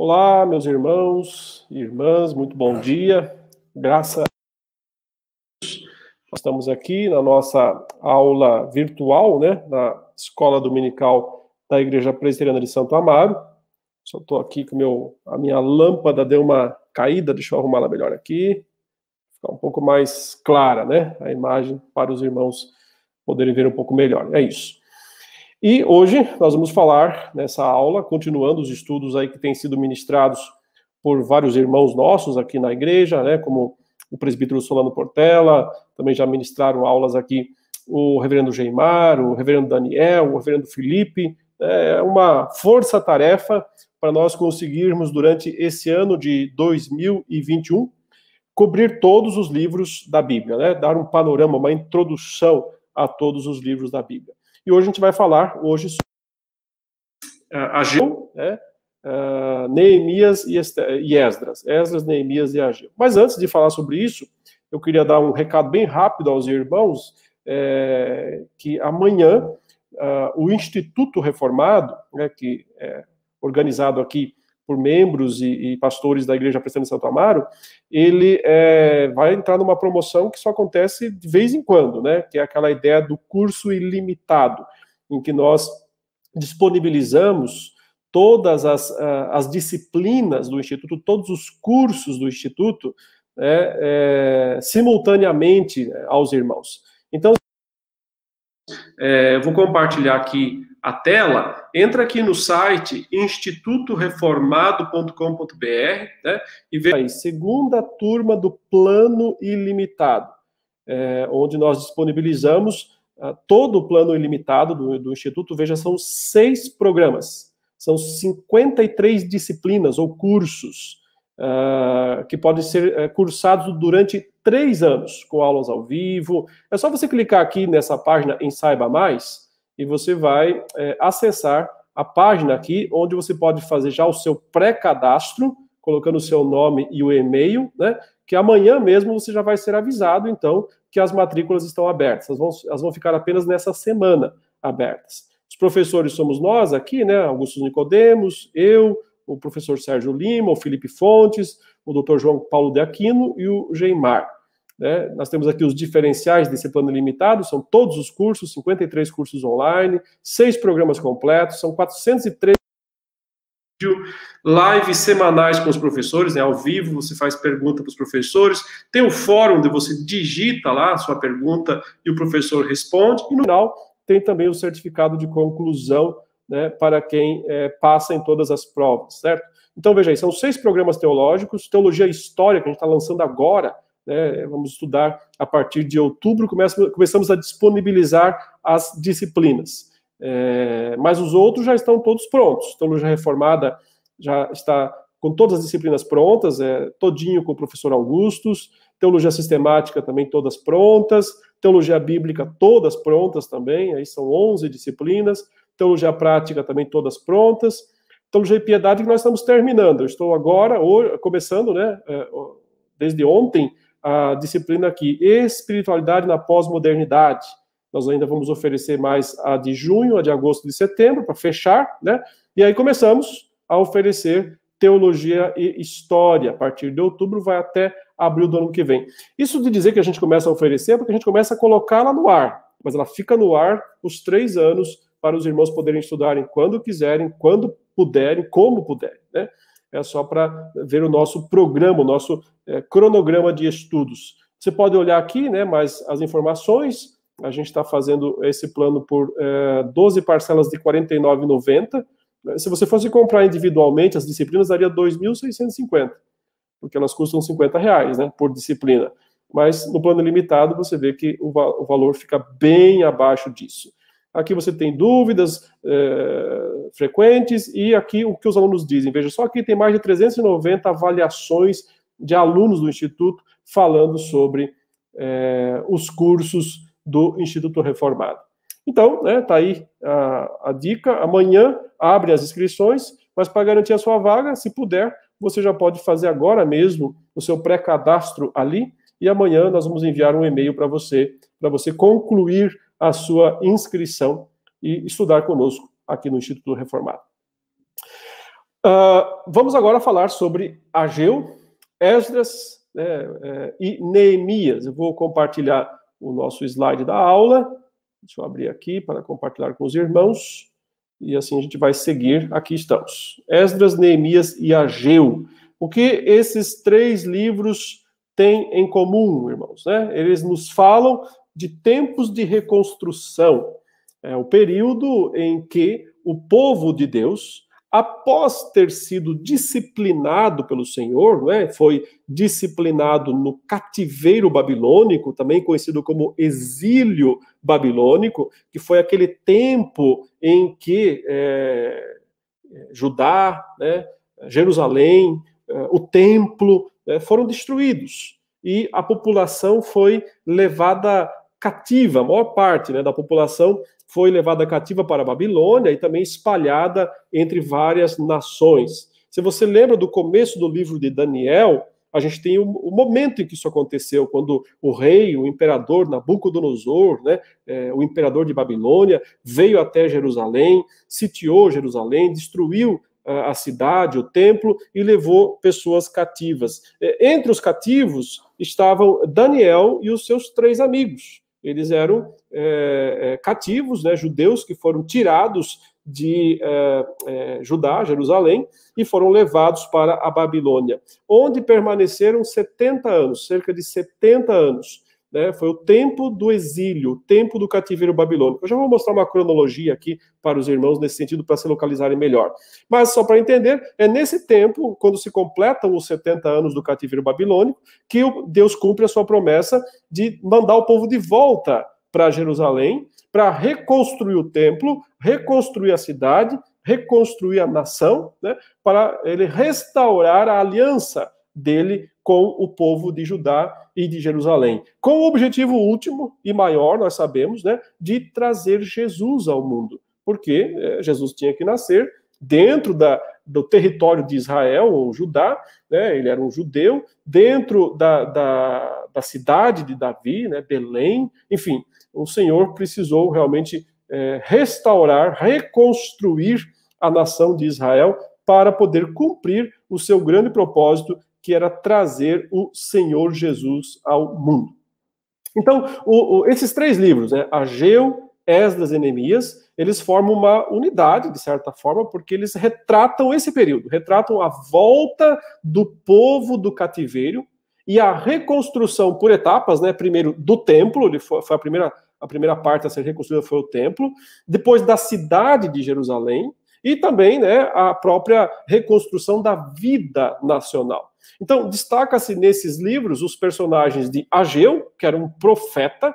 Olá, meus irmãos e irmãs, muito bom dia. Graças a Deus, nós estamos aqui na nossa aula virtual, né, na escola dominical da Igreja Presbiteriana de Santo Amaro. Só estou aqui com meu, a minha lâmpada deu uma caída, deixa eu arrumá-la melhor aqui, ficar um pouco mais clara, né, a imagem para os irmãos poderem ver um pouco melhor. É isso. E hoje nós vamos falar nessa aula, continuando os estudos aí que têm sido ministrados por vários irmãos nossos aqui na igreja, né, como o presbítero Solano Portela, também já ministraram aulas aqui o reverendo Geimar, o reverendo Daniel, o reverendo Felipe, é uma força-tarefa para nós conseguirmos, durante esse ano de 2021, cobrir todos os livros da Bíblia, né, dar um panorama, uma introdução a todos os livros da Bíblia. E hoje a gente vai falar hoje sobre uh, Ageu, né, uh, Neemias e, e Esdras. Esdras, Neemias e Ageu. Mas antes de falar sobre isso, eu queria dar um recado bem rápido aos irmãos, é, que amanhã uh, o Instituto Reformado, né, que é organizado aqui por membros e, e, pastores da Igreja Presbiteriana de Santo Amaro, ele é, vai entrar numa promoção que só acontece de vez em quando, né? Que é aquela ideia do curso ilimitado, em que nós disponibilizamos todas as, as disciplinas do Instituto, todos os cursos do Instituto, né, é, simultaneamente aos irmãos. Então, é, eu vou compartilhar aqui a tela, entra aqui no site institutoreformado.com.br né, e vê aí, segunda turma do Plano Ilimitado, é, onde nós disponibilizamos uh, todo o plano ilimitado do, do Instituto. Veja, são seis programas, são 53 disciplinas ou cursos uh, que podem ser uh, cursados durante três anos, com aulas ao vivo. É só você clicar aqui nessa página em Saiba Mais e você vai é, acessar a página aqui, onde você pode fazer já o seu pré-cadastro, colocando o seu nome e o e-mail, né? Que amanhã mesmo você já vai ser avisado, então, que as matrículas estão abertas. Elas vão, elas vão ficar apenas nessa semana abertas. Os professores somos nós aqui, né? Augusto Nicodemos, eu, o professor Sérgio Lima, o Felipe Fontes, o doutor João Paulo de Aquino e o Geimar. Né? Nós temos aqui os diferenciais desse plano limitado, são todos os cursos, 53 cursos online, seis programas completos, são 403 lives semanais com os professores, né, ao vivo, você faz pergunta para os professores, tem o fórum onde você digita lá a sua pergunta e o professor responde, e no final tem também o certificado de conclusão né, para quem é, passa em todas as provas, certo? Então, veja aí, são seis programas teológicos, teologia e história, que a gente está lançando agora, né, vamos estudar a partir de outubro, começa, começamos a disponibilizar as disciplinas. É, mas os outros já estão todos prontos. Teologia Reformada já está com todas as disciplinas prontas, é, todinho com o professor Augustus, Teologia Sistemática também todas prontas, Teologia Bíblica todas prontas também, aí são 11 disciplinas, Teologia Prática também todas prontas, Teologia e Piedade que nós estamos terminando. Eu estou agora, hoje, começando, né, é, desde ontem, a disciplina aqui, Espiritualidade na Pós-Modernidade. Nós ainda vamos oferecer mais a de junho, a de agosto e de setembro, para fechar, né? E aí começamos a oferecer Teologia e História. A partir de outubro vai até abril do ano que vem. Isso de dizer que a gente começa a oferecer é porque a gente começa a colocá-la no ar, mas ela fica no ar os três anos para os irmãos poderem estudarem quando quiserem, quando puderem, como puderem, né? É só para ver o nosso programa, o nosso é, cronograma de estudos. Você pode olhar aqui, né, mas as informações, a gente está fazendo esse plano por é, 12 parcelas de R$ 49,90. Se você fosse comprar individualmente as disciplinas, daria R$ 2.650, porque elas custam 50 reais, né, por disciplina. Mas no plano limitado, você vê que o, o valor fica bem abaixo disso. Aqui você tem dúvidas é, frequentes e aqui o que os alunos dizem. Veja só aqui tem mais de 390 avaliações de alunos do Instituto falando sobre é, os cursos do Instituto Reformado. Então, né, tá aí a, a dica. Amanhã abre as inscrições, mas para garantir a sua vaga, se puder, você já pode fazer agora mesmo o seu pré-cadastro ali e amanhã nós vamos enviar um e-mail para você, para você concluir a sua inscrição e estudar conosco aqui no Instituto Reformado. Uh, vamos agora falar sobre Ageu, Esdras né, é, e Neemias. Eu vou compartilhar o nosso slide da aula. Deixa eu abrir aqui para compartilhar com os irmãos. E assim a gente vai seguir. Aqui estamos. Esdras, Neemias e Ageu. O que esses três livros têm em comum, irmãos? Né? Eles nos falam de tempos de reconstrução. É o período em que o povo de Deus após ter sido disciplinado pelo Senhor, né, foi disciplinado no cativeiro babilônico, também conhecido como exílio babilônico, que foi aquele tempo em que é, Judá, né, Jerusalém, é, o templo é, foram destruídos e a população foi levada cativa, a maior parte né, da população foi levada cativa para a Babilônia e também espalhada entre várias nações. Se você lembra do começo do livro de Daniel, a gente tem o, o momento em que isso aconteceu, quando o rei, o imperador Nabucodonosor, né, é, o imperador de Babilônia, veio até Jerusalém, sitiou Jerusalém, destruiu a cidade, o templo, e levou pessoas cativas. É, entre os cativos estavam Daniel e os seus três amigos eles eram é, é, cativos, né, judeus que foram tirados de é, é, Judá, Jerusalém, e foram levados para a Babilônia, onde permaneceram 70 anos, cerca de 70 anos né, foi o tempo do exílio, o tempo do cativeiro babilônico. Eu já vou mostrar uma cronologia aqui para os irmãos nesse sentido, para se localizarem melhor. Mas só para entender, é nesse tempo, quando se completam os 70 anos do cativeiro babilônico, que Deus cumpre a sua promessa de mandar o povo de volta para Jerusalém, para reconstruir o templo, reconstruir a cidade, reconstruir a nação, né, para ele restaurar a aliança dele com o povo de Judá e de Jerusalém, com o objetivo último e maior, nós sabemos, né, de trazer Jesus ao mundo, porque é, Jesus tinha que nascer dentro da, do território de Israel, ou Judá, né, ele era um judeu, dentro da, da, da cidade de Davi, né, Belém, enfim, o Senhor precisou realmente é, restaurar, reconstruir a nação de Israel para poder cumprir o seu grande propósito que era trazer o Senhor Jesus ao mundo. Então, o, o, esses três livros, né, Ageu, Esdras e Neemias, eles formam uma unidade, de certa forma, porque eles retratam esse período, retratam a volta do povo do cativeiro e a reconstrução por etapas, né, primeiro do templo, foi, foi a primeira a primeira parte a ser reconstruída foi o templo, depois da cidade de Jerusalém, e também né, a própria reconstrução da vida nacional. Então, destaca-se nesses livros os personagens de Ageu, que era um profeta,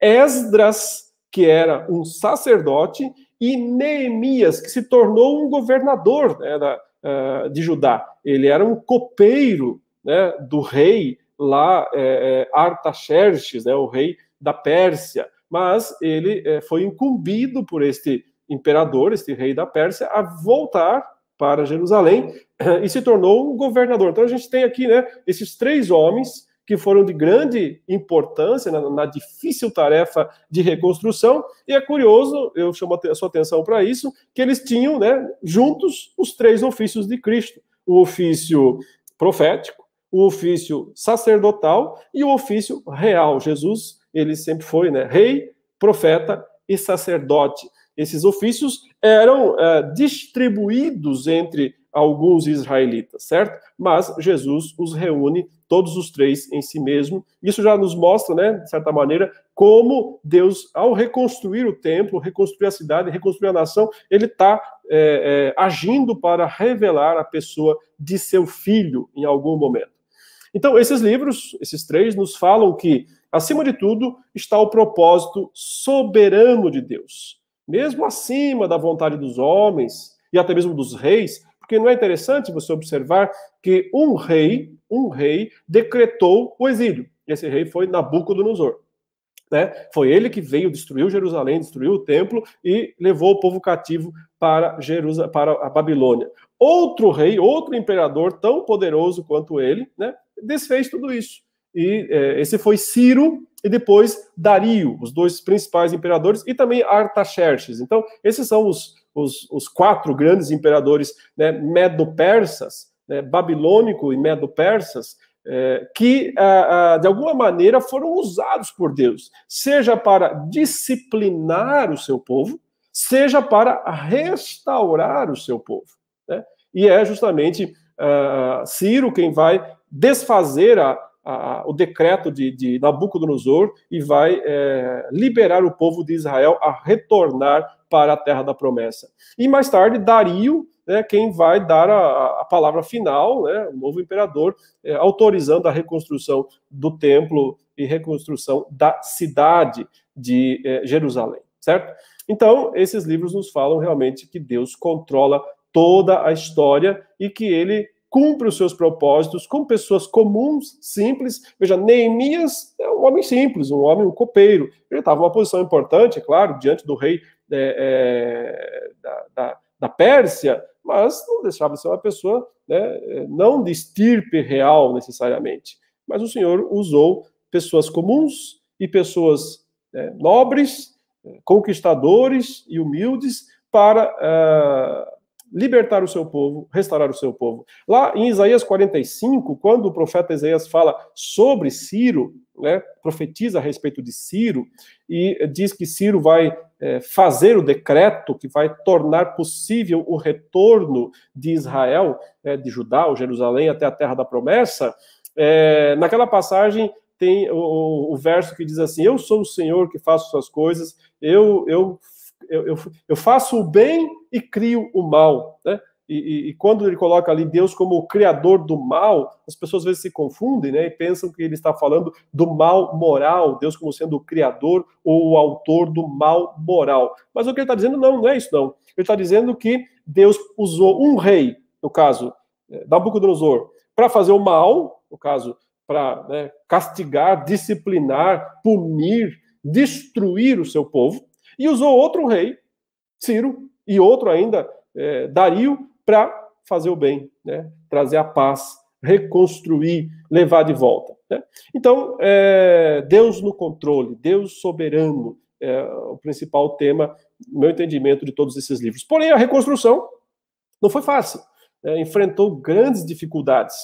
Esdras, que era um sacerdote, e Neemias, que se tornou um governador né, da, uh, de Judá. Ele era um copeiro né, do rei lá, é, Artaxerxes, né, o rei da Pérsia, mas ele é, foi incumbido por este imperador, este rei da Pérsia, a voltar para Jerusalém e se tornou um governador. Então a gente tem aqui, né, esses três homens que foram de grande importância na, na difícil tarefa de reconstrução. E é curioso, eu chamo a sua atenção para isso, que eles tinham, né, juntos os três ofícios de Cristo: o ofício profético, o ofício sacerdotal e o ofício real. Jesus, ele sempre foi, né, rei, profeta e sacerdote. Esses ofícios eram é, distribuídos entre alguns israelitas, certo? Mas Jesus os reúne todos os três em si mesmo. Isso já nos mostra, né, de certa maneira, como Deus, ao reconstruir o templo, reconstruir a cidade, reconstruir a nação, ele está é, é, agindo para revelar a pessoa de seu filho em algum momento. Então, esses livros, esses três, nos falam que, acima de tudo, está o propósito soberano de Deus mesmo acima da vontade dos homens e até mesmo dos reis, porque não é interessante você observar que um rei, um rei decretou o exílio. Esse rei foi Nabucodonosor. Né? Foi ele que veio, destruiu Jerusalém, destruiu o templo e levou o povo cativo para, Jerusal para a Babilônia. Outro rei, outro imperador tão poderoso quanto ele, né, desfez tudo isso. E é, esse foi Ciro, e depois Dario, os dois principais imperadores, e também Artaxerxes. Então, esses são os, os, os quatro grandes imperadores né, medo-persas, né, babilônico e medo-persas, é, que, ah, ah, de alguma maneira, foram usados por Deus, seja para disciplinar o seu povo, seja para restaurar o seu povo. Né? E é justamente uh, Ciro quem vai desfazer a, a, o decreto de, de, Nabucodonosor e vai é, liberar o povo de Israel a retornar para a terra da promessa. E mais tarde, Dario, né, quem vai dar a, a palavra final, né, o novo imperador, é, autorizando a reconstrução do templo e reconstrução da cidade de é, Jerusalém, certo? Então, esses livros nos falam realmente que Deus controla toda a história e que ele cumpre os seus propósitos com pessoas comuns, simples. Veja, Neemias é um homem simples, um homem, um copeiro. Ele estava numa posição importante, é claro, diante do rei é, é, da, da, da, Pérsia, mas não deixava de ser uma pessoa né, não de estirpe real necessariamente. Mas o Senhor usou pessoas comuns e pessoas é, nobres, conquistadores e humildes para uh, libertar o seu povo, restaurar o seu povo. Lá em Isaías 45, quando o profeta Isaías fala sobre Ciro, né, profetiza a respeito de Ciro, e diz que Ciro vai é, fazer o decreto que vai tornar possível o retorno de Israel, é, de Judá, ou Jerusalém, até a terra da promessa, é, naquela passagem tem o, o, verso que diz assim: Eu sou o Senhor que faço suas coisas, eu, eu eu, eu, eu faço o bem e crio o mal, né? E, e, e, quando ele coloca ali Deus como o criador do mal, as pessoas às vezes se confundem, né? E pensam que ele está falando do mal moral, Deus como sendo o criador ou o autor do mal moral. Mas o que ele está dizendo, não, não é isso, não. Ele está dizendo que Deus usou um rei, no caso, é, Nabucodonosor, para fazer o mal, no caso, para né, castigar, disciplinar, punir, destruir o seu povo e usou outro rei, Ciro, e outro ainda, é, Dario, para fazer o bem, né? trazer a paz, reconstruir, levar de volta. Né? Então, é, Deus no controle, Deus soberano, é o principal tema, no meu entendimento, de todos esses livros. Porém, a reconstrução não foi fácil, né? enfrentou grandes dificuldades.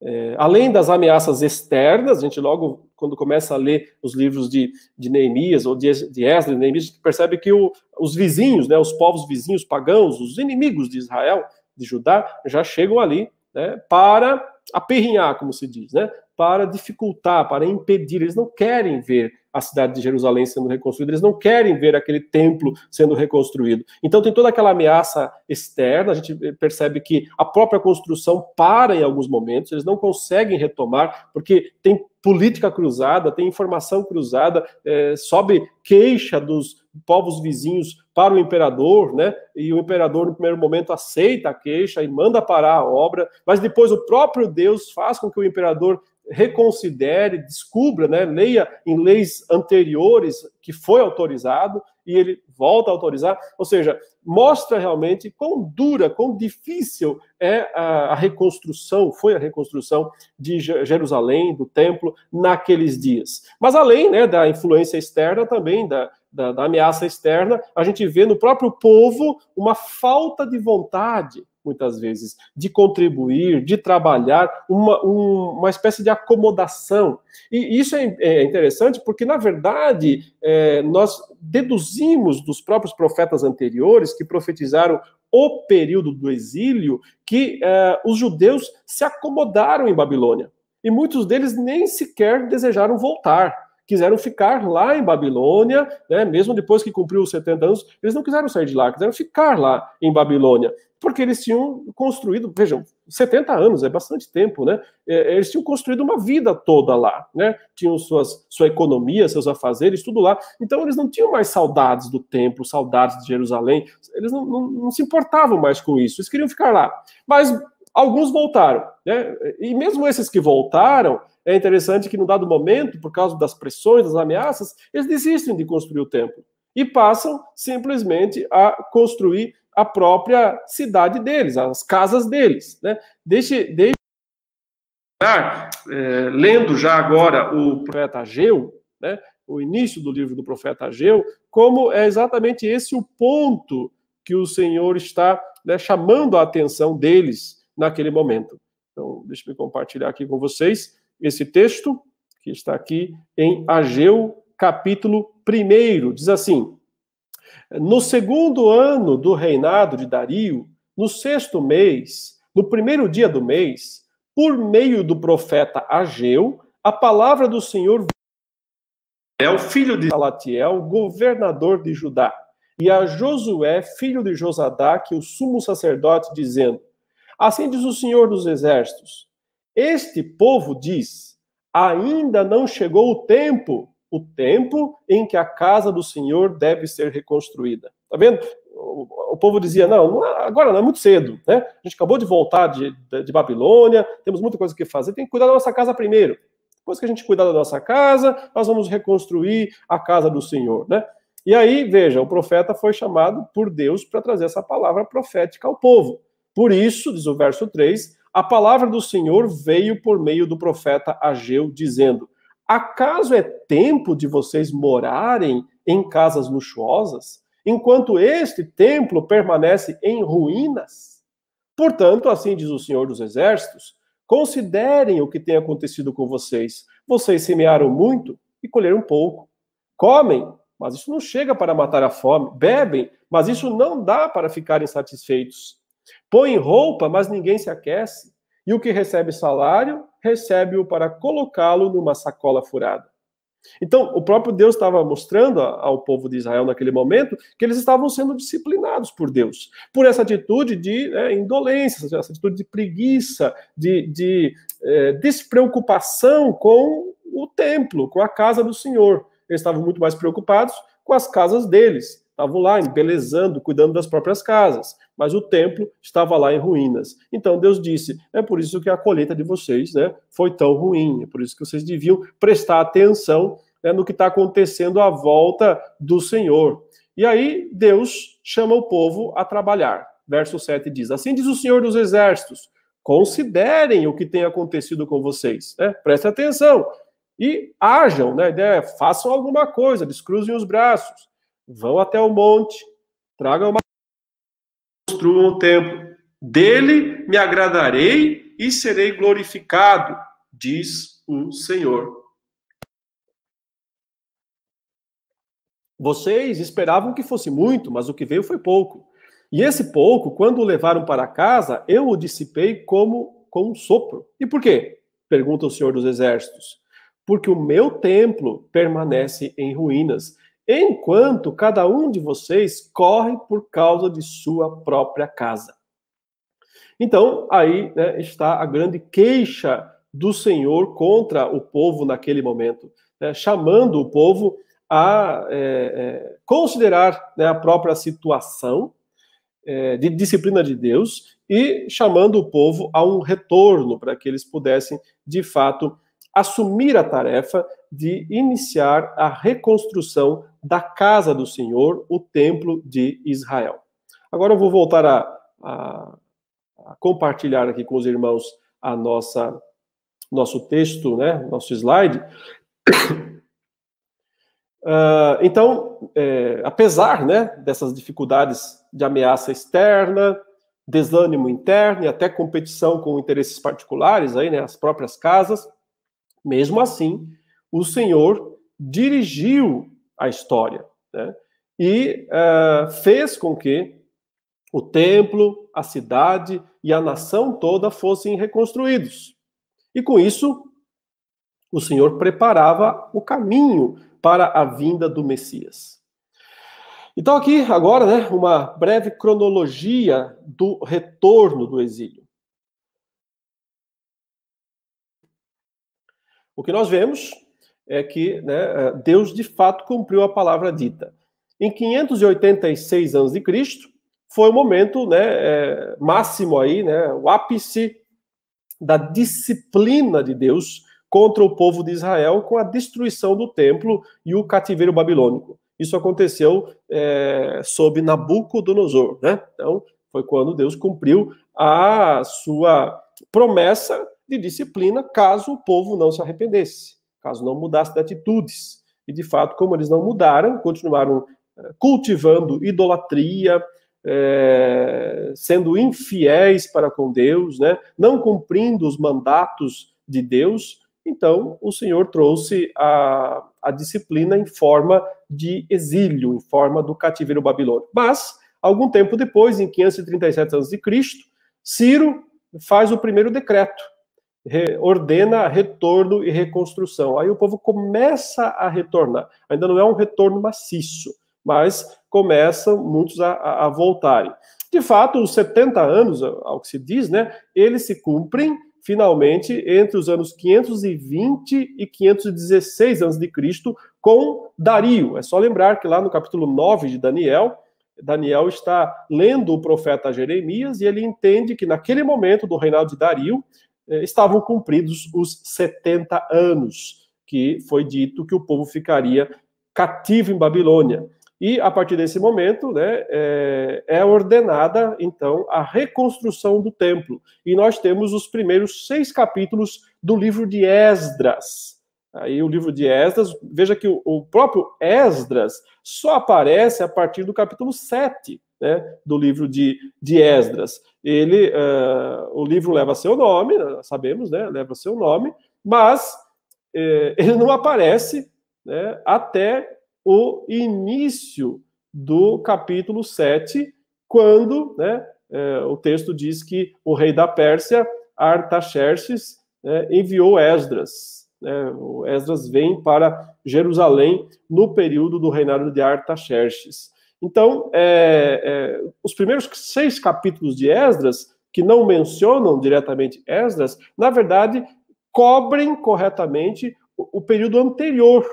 É, além das ameaças externas, a gente logo, quando começa a ler os livros de, de Neemias, ou de, de Esdras, Neemias, percebe que o, os vizinhos, né, os povos vizinhos pagãos, os inimigos de Israel, de Judá, já chegam ali né, para aperrinhar, como se diz, né, para dificultar, para impedir. Eles não querem ver a cidade de Jerusalém sendo reconstruída, eles não querem ver aquele templo sendo reconstruído. Então tem toda aquela ameaça externa, a gente percebe que a própria construção para em alguns momentos, eles não conseguem retomar, porque tem política cruzada, tem informação cruzada, é, sobe queixa dos povos vizinhos para o imperador, né? E o imperador, no primeiro momento, aceita a queixa e manda parar a obra, mas depois o próprio Deus faz com que o imperador reconsidere, descubra, né, leia em leis anteriores que foi autorizado e ele volta a autorizar, ou seja, mostra realmente quão dura, quão difícil é a, reconstrução, foi a reconstrução de Jerusalém, do templo, naqueles dias. Mas além né, da influência externa, também da, da, da ameaça externa, a gente vê no próprio povo uma falta de vontade muitas vezes, de contribuir, de trabalhar, uma, um, uma espécie de acomodação. E isso é, é interessante porque, na verdade, é, nós deduzimos dos próprios profetas anteriores que profetizaram o período do exílio que é, os judeus se acomodaram em Babilônia. E muitos deles nem sequer desejaram voltar quiseram ficar lá em Babilônia, né, mesmo depois que cumpriu os 70 anos, eles não quiseram sair de lá, quiseram ficar lá em Babilônia, porque eles tinham construído, vejam, 70 anos é bastante tempo, né? É, eles tinham construído uma vida toda lá, né? Tinham suas, sua economia, seus afazeres, tudo lá. Então eles não tinham mais saudades do templo, saudades de Jerusalém, eles não, não, não se importavam mais com isso, eles queriam ficar lá. Mas alguns voltaram, né? E mesmo esses que voltaram, é interessante que, no dado momento, por causa das pressões, das ameaças, eles desistem de construir o templo e passam simplesmente a construir a própria cidade deles, as casas deles. Né? Deixe, deixe é, lendo já agora o profeta Ageu, né, o início do livro do profeta Ageu, como é exatamente esse o ponto que o Senhor está né, chamando a atenção deles naquele momento. Então, deixa eu compartilhar aqui com vocês esse texto que está aqui em Ageu, capítulo 1. Diz assim: No segundo ano do reinado de Dario, no sexto mês, no primeiro dia do mês, por meio do profeta Ageu, a palavra do Senhor é o filho de Salatiel, governador de Judá, e a Josué, filho de Josadaque, o sumo sacerdote, dizendo: Assim diz o Senhor dos Exércitos: Este povo diz: Ainda não chegou o tempo, o tempo em que a casa do Senhor deve ser reconstruída. Tá vendo? O, povo dizia: não, agora não é muito cedo, né? A gente acabou de voltar de, de, Babilônia, temos muita coisa que fazer, tem que cuidar da nossa casa primeiro. Depois que a gente cuidar da nossa casa, nós vamos reconstruir a casa do Senhor, né? E aí, veja, o profeta foi chamado por Deus para trazer essa palavra profética ao povo. Por isso, diz o verso 3, a palavra do Senhor veio por meio do profeta Ageu, dizendo: Acaso é tempo de vocês morarem em casas luxuosas, enquanto este templo permanece em ruínas? Portanto, assim diz o Senhor dos Exércitos: Considerem o que tem acontecido com vocês. Vocês semearam muito e colheram pouco. Comem, mas isso não chega para matar a fome. Bebem, mas isso não dá para ficarem satisfeitos. Põem roupa, mas ninguém se aquece. E o que recebe salário, recebe-o para colocá-lo numa sacola furada. Então, o próprio Deus estava mostrando ao povo de Israel naquele momento que eles estavam sendo disciplinados por Deus, por essa atitude de né, indolência, essa atitude de preguiça, de, de é, despreocupação com o templo, com a casa do Senhor. Eles estavam muito mais preocupados com as casas deles, estavam lá embelezando, cuidando das próprias casas, mas o templo estava lá em ruínas. Então Deus disse: é por isso que a colheita de vocês né, foi tão ruim, é por isso que vocês deviam prestar atenção né, no que está acontecendo à volta do Senhor. E aí Deus chama o povo a trabalhar. Verso 7 diz: Assim diz o Senhor dos Exércitos: considerem o que tem acontecido com vocês, né? prestem atenção e ajam, né? façam alguma coisa, descruzem os braços vão até o monte, tragam uma construam o templo. Dele me agradarei e serei glorificado, diz o Senhor. Vocês esperavam que fosse muito, mas o que veio foi pouco. E esse pouco, quando o levaram para casa, eu o dissipei como com um sopro. E por quê? Pergunta o Senhor dos Exércitos. Porque o meu templo permanece em ruínas enquanto cada um de vocês corre por causa de sua própria casa. Então, aí né, está a grande queixa do Senhor contra o povo naquele momento, né, chamando o povo a é, é, considerar né, a própria situação é, de disciplina de Deus e chamando o povo a um retorno para que eles pudessem, de fato, assumir a tarefa de iniciar a reconstrução da casa do Senhor, o templo de Israel. Agora eu vou voltar a, a, a compartilhar aqui com os irmãos a nossa nosso texto, né, nosso slide. Uh, então, é, apesar né, dessas dificuldades de ameaça externa, desânimo interno e até competição com interesses particulares, aí, né, as próprias casas, mesmo assim, o Senhor dirigiu a história né? e uh, fez com que o templo, a cidade e a nação toda fossem reconstruídos. E com isso, o Senhor preparava o caminho para a vinda do Messias. Então, aqui agora, né, uma breve cronologia do retorno do exílio. O que nós vemos é que né, Deus de fato cumpriu a palavra dita. Em 586 anos de Cristo foi o momento né, é, máximo aí, né, o ápice da disciplina de Deus contra o povo de Israel com a destruição do templo e o cativeiro babilônico. Isso aconteceu é, sob Nabucodonosor, né? Então, foi quando Deus cumpriu a sua promessa de disciplina caso o povo não se arrependesse, caso não mudasse de atitudes. E de fato, como eles não mudaram, continuaram eh, cultivando idolatria, é, sendo infiéis para com Deus, né? não cumprindo os mandatos de Deus, então o Senhor trouxe a, a disciplina em forma de exílio, em forma do cativeiro babilônico. Mas, algum tempo depois, em 537 a.C., Ciro faz o primeiro decreto, ordena retorno e reconstrução. Aí o povo começa a retornar. Ainda não é um retorno maciço, mas começam muitos a, a, voltarem. De fato, os 70 anos, ao que se diz, né, eles se cumprem finalmente entre os anos 520 e 516 a.C., com Dario. É só lembrar que lá no capítulo 9 de Daniel, Daniel está lendo o profeta Jeremias e ele entende que naquele momento do reinado de Dario estavam cumpridos os 70 anos, que foi dito que o povo ficaria cativo em Babilônia. E a partir desse momento, né, é, é, ordenada então a reconstrução do templo. E nós temos os primeiros seis capítulos do livro de Esdras. Aí o livro de Esdras, veja que o, o próprio Esdras só aparece a partir do capítulo 7 né, do livro de, de Esdras. Ele, uh, o livro leva seu nome, sabemos, né, leva seu nome, mas uh, ele não aparece né, até o início do capítulo 7, quando né, é, o texto diz que o rei da Pérsia, Artaxerxes, é, enviou Esdras. Né, o Esdras vem para Jerusalém no período do reinado de Artaxerxes. Então, é, é, os primeiros seis capítulos de Esdras, que não mencionam diretamente Esdras, na verdade, cobrem corretamente o, o período anterior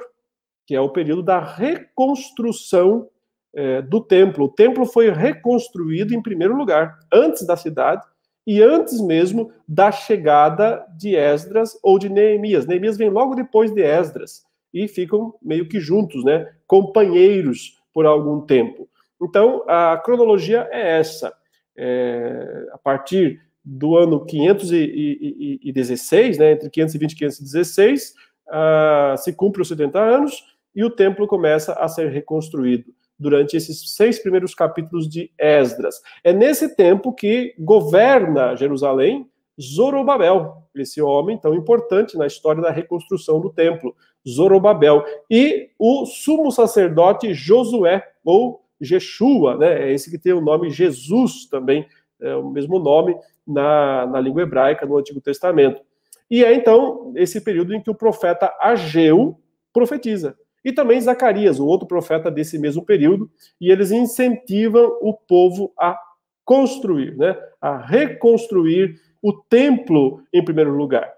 que é o período da reconstrução é, do templo. O templo foi reconstruído em primeiro lugar, antes da cidade e antes mesmo da chegada de Esdras ou de Neemias. Neemias vem logo depois de Esdras e ficam meio que juntos, né, companheiros por algum tempo. Então, a cronologia é essa. É, a partir do ano 516, né, entre 520 e 516, uh, se cumpre os 70 anos, e o templo começa a ser reconstruído durante esses seis primeiros capítulos de Esdras. É nesse tempo que governa Jerusalém Zorobabel, esse homem tão importante na história da reconstrução do templo, Zorobabel, e o sumo sacerdote Josué, ou Jeshua, né, é esse que tem o nome Jesus também, é o mesmo nome na, na língua hebraica no Antigo Testamento. E é então esse período em que o profeta Ageu profetiza e também Zacarias, o outro profeta desse mesmo período, e eles incentivam o povo a construir, né, a reconstruir o templo em primeiro lugar.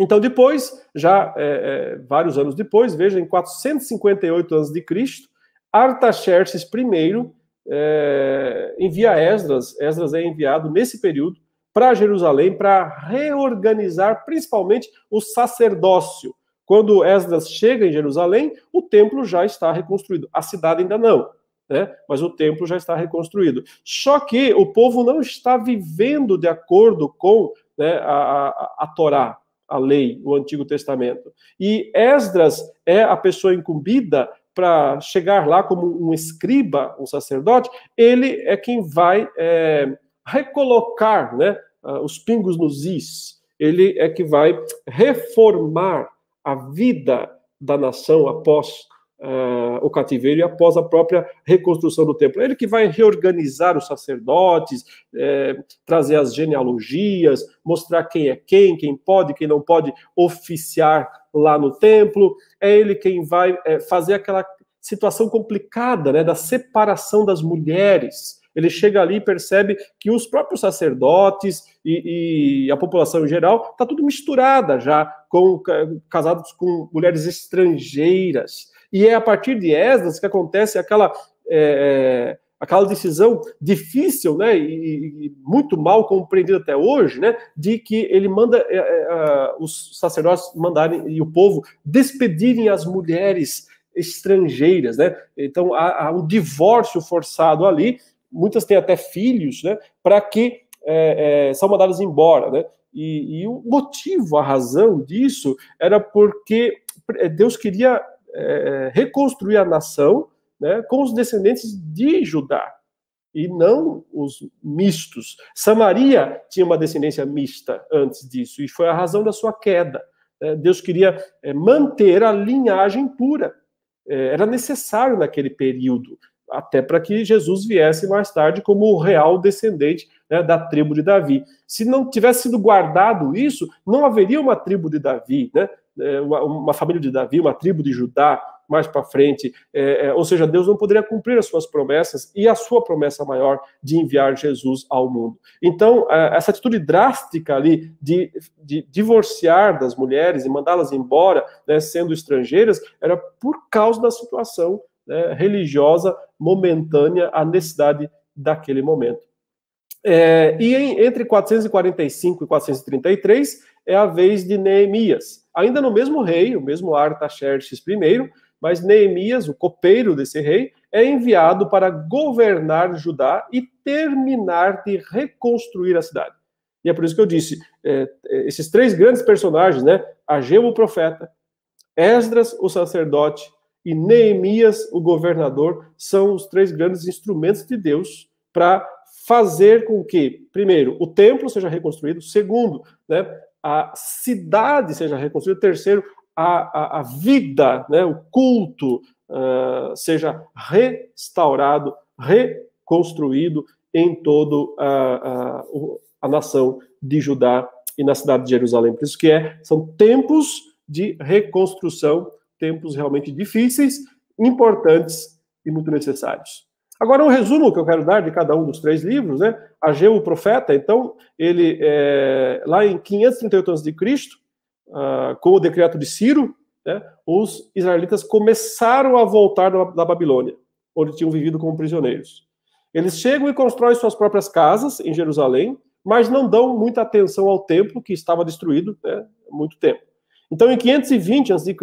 Então, depois, já é, é, vários anos depois, veja, em 458 a.C., Artaxerxes I é, envia Esdras, Esdras é enviado nesse período para Jerusalém para reorganizar principalmente o sacerdócio, quando Esdras chega em Jerusalém, o templo já está reconstruído. A cidade ainda não, né? mas o templo já está reconstruído. Só que o povo não está vivendo de acordo com né, a, a, a Torá, a lei, o Antigo Testamento. E Esdras é a pessoa incumbida para chegar lá como um escriba, um sacerdote, ele é quem vai é, recolocar né, os pingos nos is, ele é que vai reformar a vida da nação após uh, o cativeiro e após a própria reconstrução do templo. Ele que vai reorganizar os sacerdotes, é, trazer as genealogias, mostrar quem é quem, quem pode, quem não pode oficiar lá no templo. É ele quem vai é, fazer aquela situação complicada né, da separação das mulheres ele chega ali e percebe que os próprios sacerdotes e, e a população em geral está tudo misturada já, com casados com mulheres estrangeiras. E é a partir de Esdras que acontece aquela é, aquela decisão difícil, né, e, e, muito mal compreendida até hoje, né, de que ele manda é, é, os sacerdotes mandarem e o povo despedirem as mulheres estrangeiras, né? Então há, há um divórcio forçado ali muitas têm até filhos, né, para que é, é, são mandadas embora, né? E, e, o motivo, a razão disso era porque Deus queria é, reconstruir a nação né, com os descendentes de Judá. e não os mistos. Samaria tinha uma descendência mista antes disso, e foi a razão da sua queda. É, Deus queria é, manter a linhagem pura. É, era necessário naquele período, até para que Jesus viesse mais tarde como o real descendente né, da tribo de Davi. Se não tivesse sido guardado isso, não haveria uma tribo de Davi, né? Uma, uma família de Davi, uma tribo de Judá, mais para frente. É, é, ou seja, Deus não poderia cumprir as suas promessas e a sua promessa maior de enviar Jesus ao mundo. Então, é, essa atitude drástica ali de, de divorciar das mulheres e mandá-las embora, né, sendo estrangeiras, era por causa da situação né, religiosa momentânea, a necessidade daquele momento. É, e em, entre 445 e 433 é a vez de Neemias, ainda no mesmo rei, o mesmo Artaxerxes I, mas Neemias, o copeiro desse rei, é enviado para governar Judá e terminar de reconstruir a cidade. E é por isso que eu disse, é, é, esses três grandes personagens, né, Ageu o profeta, Esdras o sacerdote e Neemias o governador, são os três grandes instrumentos de Deus para fazer com que, primeiro, o templo seja reconstruído, segundo, né, a cidade seja reconstruída, terceiro, a, a, a vida, né, o culto uh, seja restaurado, reconstruído em todo a, a, a nação de Judá e na cidade de Jerusalém. Por isso que é, são tempos de reconstrução, tempos realmente difíceis, importantes e muito necessários. Agora, um resumo que eu quero dar de cada um dos três livros, né? Ageu, o profeta, então, ele, é, lá em 538 a.C., uh, com o decreto de Ciro, né, os israelitas começaram a voltar da, da Babilônia, onde tinham vivido como prisioneiros. Eles chegam e constroem suas próprias casas em Jerusalém, mas não dão muita atenção ao templo que estava destruído né, há muito tempo. Então, em 520 a.C.,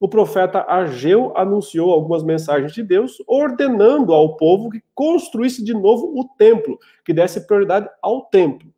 o profeta Ageu anunciou algumas mensagens de Deus, ordenando ao povo que construísse de novo o templo, que desse prioridade ao templo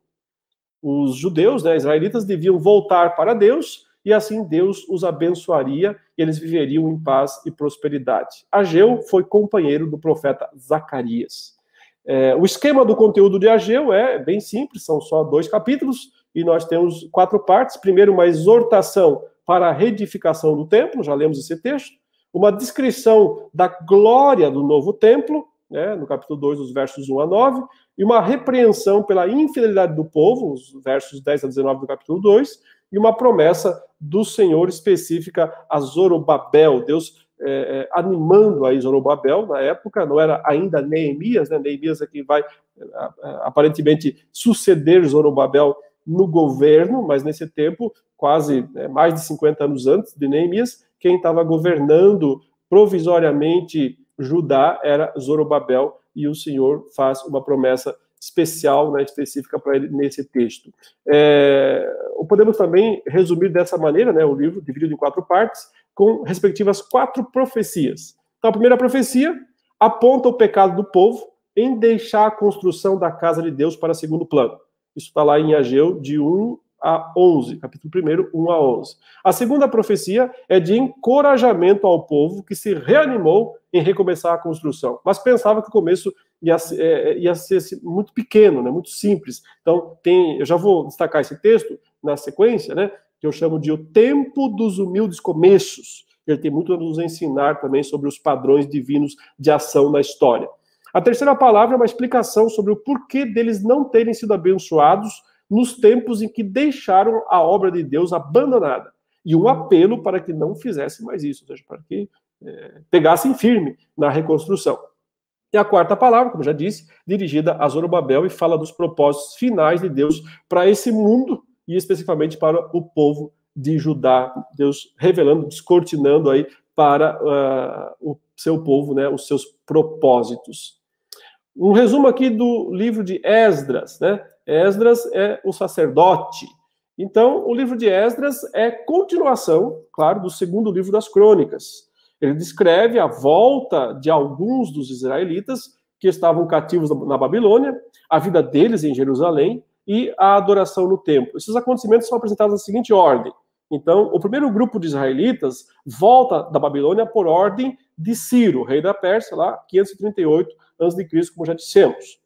os judeus, né, israelitas, deviam voltar para Deus e assim Deus os abençoaria e eles viveriam em paz e prosperidade. Ageu foi companheiro do profeta Zacarias. É, o esquema do conteúdo de Ageu é bem simples, são só dois capítulos e nós temos quatro partes. Primeiro, uma exortação para a reedificação do templo, já lemos esse texto. Uma descrição da glória do novo templo, né, no capítulo 2, dos versos 1 a 9 e uma repreensão pela infidelidade do povo, os versos 10 a 19 do capítulo 2, e uma promessa do Senhor específica a Zorobabel, Deus é, animando a Zorobabel na época, não era ainda Neemias, né? Neemias é quem vai aparentemente suceder Zorobabel no governo, mas nesse tempo, quase né, mais de 50 anos antes de Neemias, quem estava governando provisoriamente Judá era Zorobabel, e o Senhor faz uma promessa especial, né, específica para ele nesse texto. É, podemos também resumir dessa maneira, né, o livro dividido em quatro partes, com respectivas quatro profecias. Então, a primeira profecia aponta o pecado do povo em deixar a construção da casa de Deus para segundo plano. Isso está lá em Ageu, de 1 a 11, capítulo 1, 1 a 11. A segunda profecia é de encorajamento ao povo que se reanimou em recomeçar a construção, mas pensava que o começo ia, é, ia ser assim, muito pequeno, né, muito simples. Então, tem, eu já vou destacar esse texto na sequência, né, que eu chamo de o tempo dos humildes começos. Ele tem muito a nos ensinar também sobre os padrões divinos de ação na história. A terceira palavra é uma explicação sobre o porquê deles não terem sido abençoados nos tempos em que deixaram a obra de Deus abandonada. E um apelo para que não fizessem mais isso, ou seja, para que é, pegassem firme na reconstrução. E a quarta palavra, como já disse, dirigida a Zorobabel e fala dos propósitos finais de Deus para esse mundo e especificamente para o povo de Judá. Deus revelando, descortinando aí para uh, o seu povo, né, os seus propósitos. Um resumo aqui do livro de Esdras, né? Esdras é o sacerdote. Então, o livro de Esdras é continuação, claro, do segundo livro das crônicas. Ele descreve a volta de alguns dos israelitas que estavam cativos na Babilônia, a vida deles em Jerusalém e a adoração no templo. Esses acontecimentos são apresentados na seguinte ordem: Então, o primeiro grupo de israelitas volta da Babilônia por ordem de Ciro, rei da Pérsia, lá 538 a.C., como já dissemos.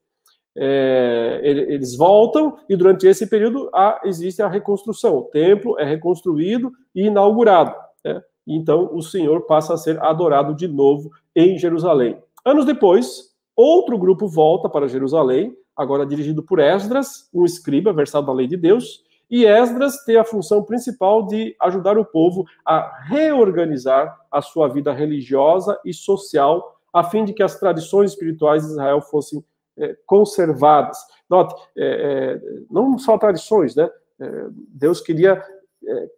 É, eles voltam e durante esse período há, existe a reconstrução. O templo é reconstruído e inaugurado. Né? Então, o Senhor passa a ser adorado de novo em Jerusalém. Anos depois, outro grupo volta para Jerusalém, agora dirigido por Esdras, um escriba versado na lei de Deus, e Esdras tem a função principal de ajudar o povo a reorganizar a sua vida religiosa e social, a fim de que as tradições espirituais de Israel fossem é, conservadas. Note, é, não só tradições, né? Deus queria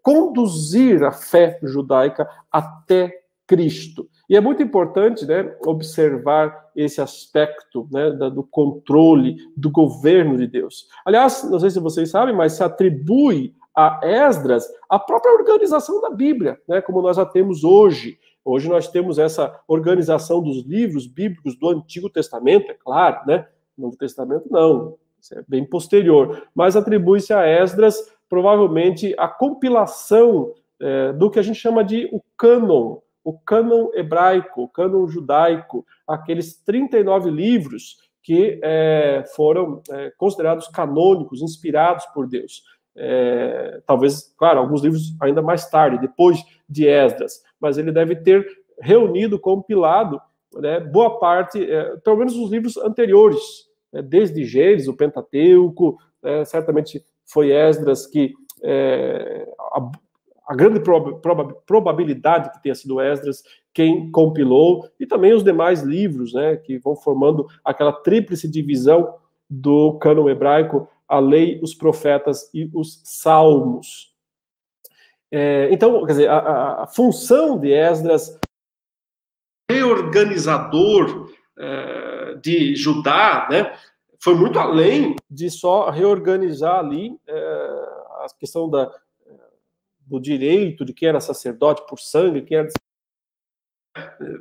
conduzir a fé judaica até Cristo. E é muito importante né, observar esse aspecto né, do controle, do governo de Deus. Aliás, não sei se vocês sabem, mas se atribui a Esdras a própria organização da Bíblia, né, como nós a temos hoje. Hoje nós temos essa organização dos livros bíblicos do Antigo Testamento, é claro, né? Novo Testamento não, é bem posterior, mas atribui-se a Esdras provavelmente a compilação é, do que a gente chama de o cânon, o cânon hebraico, o cânon judaico, aqueles 39 livros que é, foram é, considerados canônicos, inspirados por Deus. É, talvez, claro, alguns livros ainda mais tarde, depois de Esdras, mas ele deve ter reunido, compilado né, boa parte, é, pelo menos os livros anteriores, né, desde Gênesis, o Pentateuco, é, certamente foi Esdras que é, a grande prob prob probabilidade que tenha sido Esdras quem compilou, e também os demais livros, né, que vão formando aquela tríplice divisão do cânon hebraico, a lei, os profetas e os salmos. É, então, quer dizer, a, a, função de Esdras reorganizador é, de Judá, né, foi muito além de só reorganizar ali é, a questão da, do direito de quem era sacerdote por sangue, quem era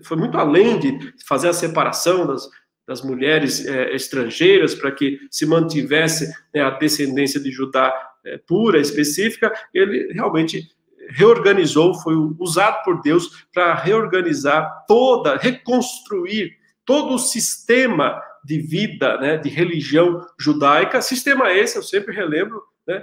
foi muito além de fazer a separação das, das mulheres é, estrangeiras para que se mantivesse né, a descendência de Judá é, pura, específica, ele realmente reorganizou, foi usado por Deus para reorganizar toda, reconstruir todo o sistema de vida, né, de religião judaica, sistema esse, eu sempre relembro, né,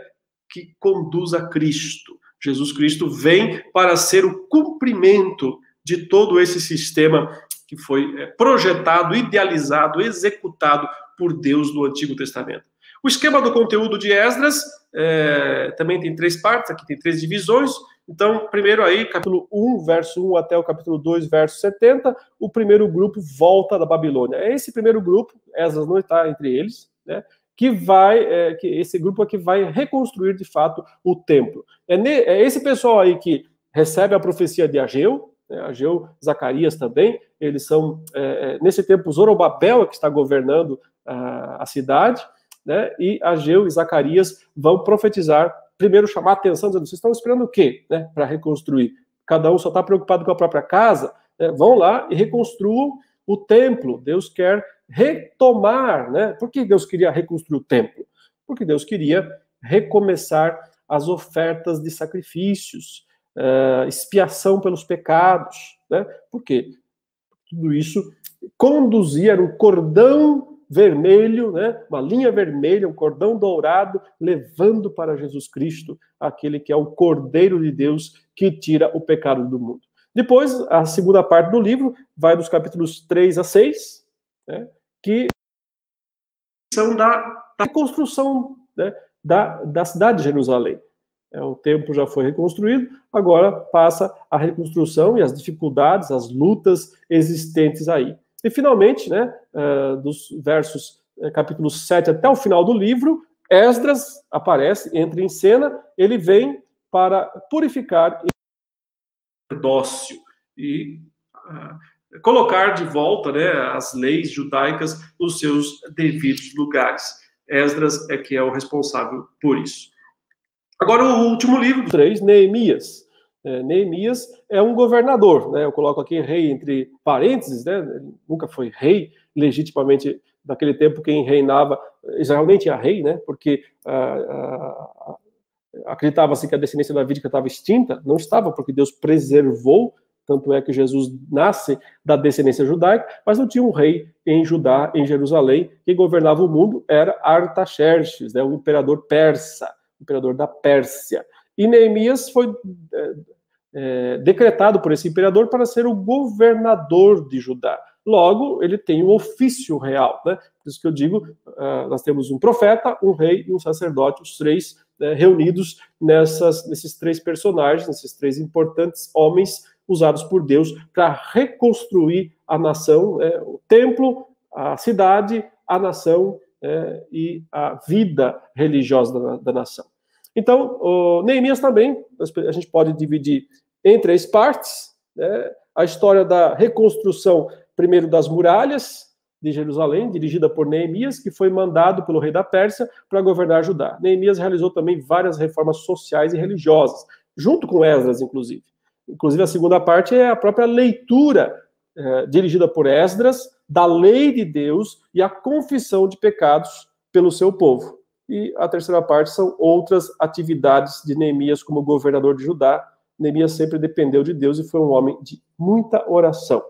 que conduz a Cristo. Jesus Cristo vem para ser o cumprimento de todo esse sistema que foi é, projetado, idealizado, executado por Deus no Antigo Testamento. O esquema do conteúdo de Esdras é, também tem três partes, aqui tem três divisões. Então, primeiro aí, capítulo 1, verso 1 até o capítulo 2, verso 70, o primeiro grupo volta da Babilônia. É esse primeiro grupo, Esdras não está entre eles, né? que vai, é, que esse grupo aqui vai reconstruir de fato o templo. É, ne, é esse pessoal aí que recebe a profecia de Ageu, né, Ageu, Zacarias também, eles são, é, é nesse tempo, Zorobabel que está governando a, a cidade, né, e Ageu e Zacarias vão profetizar, primeiro chamar a atenção, dizendo, vocês estão esperando o quê né, para reconstruir? Cada um só está preocupado com a própria casa, né, vão lá e reconstruam o templo. Deus quer retomar, né? Por que Deus queria reconstruir o templo? Porque Deus queria recomeçar as ofertas de sacrifícios, uh, expiação pelos pecados, né? Porque tudo isso conduzia um cordão vermelho, né? Uma linha vermelha, um cordão dourado, levando para Jesus Cristo, aquele que é o Cordeiro de Deus que tira o pecado do mundo. Depois, a segunda parte do livro vai dos capítulos 3 a 6, né? que são da, da construção né, da, da cidade de Jerusalém. É, o templo já foi reconstruído, agora passa a reconstrução e as dificuldades, as lutas existentes aí. E finalmente, né, uh, dos versos uh, capítulos 7 até o final do livro, Esdras aparece, entra em cena, ele vem para purificar o sacerdócio e uh, colocar de volta né, as leis judaicas nos seus devidos lugares. Esdras é que é o responsável por isso. Agora, o último livro, três, Neemias. É, Neemias é um governador, né? Eu coloco aqui rei entre parênteses, né? Ele nunca foi rei legitimamente naquele tempo quem reinava Israel nem tinha rei, né? Porque ah, ah, acreditava-se que a descendência davídica estava extinta, não estava, porque Deus preservou, tanto é que Jesus nasce da descendência judaica, mas não tinha um rei em Judá, em Jerusalém, que governava o mundo, era Artaxerxes, né, o imperador persa, o imperador da Pérsia. E Neemias foi é, é, decretado por esse imperador para ser o governador de Judá. Logo, ele tem um ofício real, né? Por isso que eu digo, uh, nós temos um profeta, um rei e um sacerdote, os três né, reunidos nessas, nesses três personagens, nesses três importantes homens usados por Deus para reconstruir a nação, né, o templo, a cidade, a nação é, e a vida religiosa da, da nação. Então, o Neemias também, a gente pode dividir em três partes, né, a história da reconstrução, primeiro das muralhas, de Jerusalém, dirigida por Neemias, que foi mandado pelo rei da Pérsia para governar Judá. Neemias realizou também várias reformas sociais e religiosas, junto com Esdras, inclusive. Inclusive, a segunda parte é a própria leitura eh, dirigida por Esdras da lei de Deus e a confissão de pecados pelo seu povo. E a terceira parte são outras atividades de Neemias como governador de Judá. Neemias sempre dependeu de Deus e foi um homem de muita oração.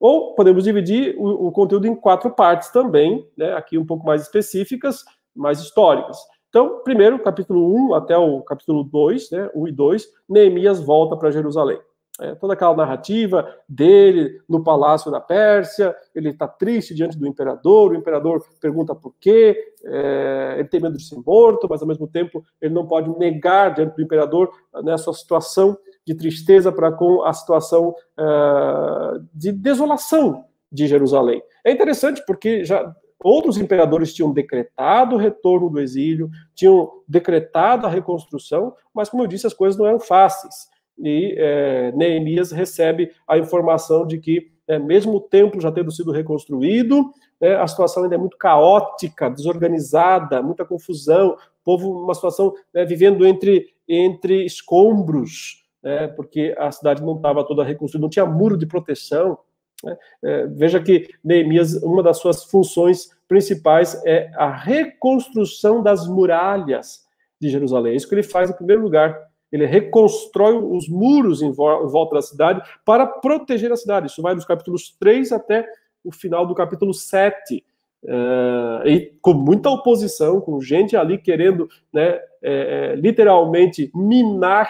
Ou podemos dividir o, o conteúdo em quatro partes também, né, aqui um pouco mais específicas, mais históricas. Então, primeiro, capítulo 1 até o capítulo 2, né, 1 e 2, Neemias volta para Jerusalém. É, toda aquela narrativa dele no palácio da Pérsia, ele está triste diante do imperador, o imperador pergunta por quê, é, ele tem medo de ser morto, mas ao mesmo tempo ele não pode negar diante do imperador né, sua situação de tristeza para com a situação uh, de desolação de Jerusalém. É interessante porque já outros imperadores tinham decretado o retorno do exílio, tinham decretado a reconstrução, mas como eu disse, as coisas não eram fáceis. E é, Neemias recebe a informação de que, é, mesmo o templo já tendo sido reconstruído, é, a situação ainda é muito caótica, desorganizada, muita confusão, povo, uma situação né, vivendo entre, entre escombros, né, porque a cidade não estava toda reconstruída, não tinha muro de proteção. Né? É, veja que Neemias, uma das suas funções principais é a reconstrução das muralhas de Jerusalém. É isso que ele faz em primeiro lugar. Ele reconstrói os muros em volta da cidade para proteger a cidade. Isso vai dos capítulos 3 até o final do capítulo 7. Uh, e com muita oposição, com gente ali querendo né, é, literalmente minar